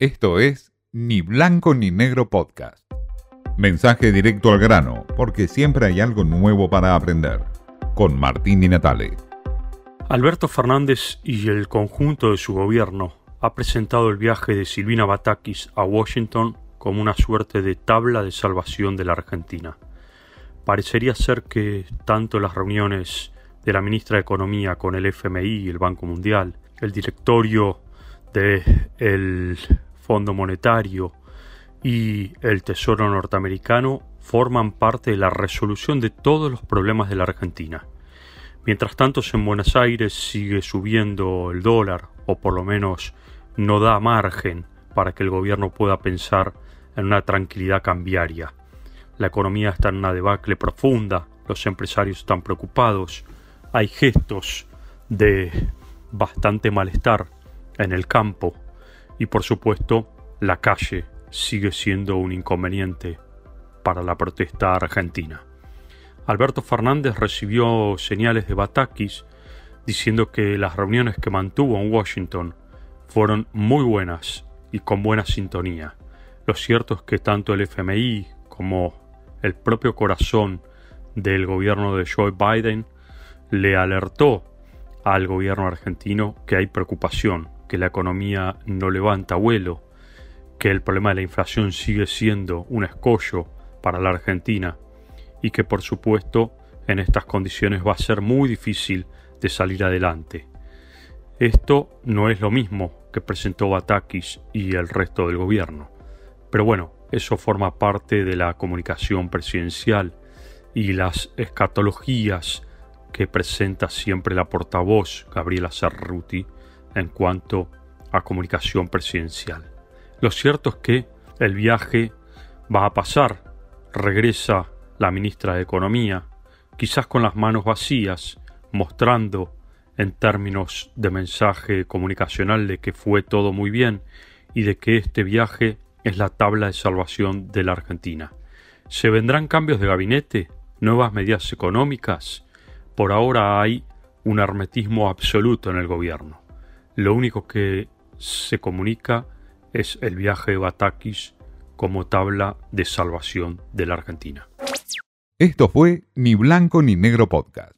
Esto es Ni Blanco ni Negro Podcast. Mensaje directo al grano, porque siempre hay algo nuevo para aprender. Con Martín Di Natale. Alberto Fernández y el conjunto de su gobierno ha presentado el viaje de Silvina Batakis a Washington como una suerte de tabla de salvación de la Argentina. Parecería ser que tanto las reuniones de la ministra de Economía con el FMI y el Banco Mundial, el directorio del Fondo Monetario y el Tesoro norteamericano forman parte de la resolución de todos los problemas de la Argentina. Mientras tanto, en Buenos Aires sigue subiendo el dólar, o por lo menos no da margen para que el gobierno pueda pensar en una tranquilidad cambiaria. La economía está en una debacle profunda, los empresarios están preocupados, hay gestos de bastante malestar en el campo y por supuesto la calle sigue siendo un inconveniente para la protesta argentina. Alberto Fernández recibió señales de Batakis diciendo que las reuniones que mantuvo en Washington fueron muy buenas y con buena sintonía. Lo cierto es que tanto el FMI como el propio corazón del gobierno de Joe Biden le alertó al gobierno argentino que hay preocupación que la economía no levanta vuelo, que el problema de la inflación sigue siendo un escollo para la Argentina y que por supuesto en estas condiciones va a ser muy difícil de salir adelante. Esto no es lo mismo que presentó Batakis y el resto del gobierno. Pero bueno, eso forma parte de la comunicación presidencial y las escatologías que presenta siempre la portavoz Gabriela Cerruti en cuanto a comunicación presidencial. Lo cierto es que el viaje va a pasar, regresa la ministra de Economía, quizás con las manos vacías, mostrando en términos de mensaje comunicacional de que fue todo muy bien y de que este viaje es la tabla de salvación de la Argentina. ¿Se vendrán cambios de gabinete? ¿Nuevas medidas económicas? Por ahora hay un hermetismo absoluto en el gobierno. Lo único que se comunica es el viaje de Batakis como tabla de salvación de la Argentina. Esto fue Ni Blanco ni Negro Podcast.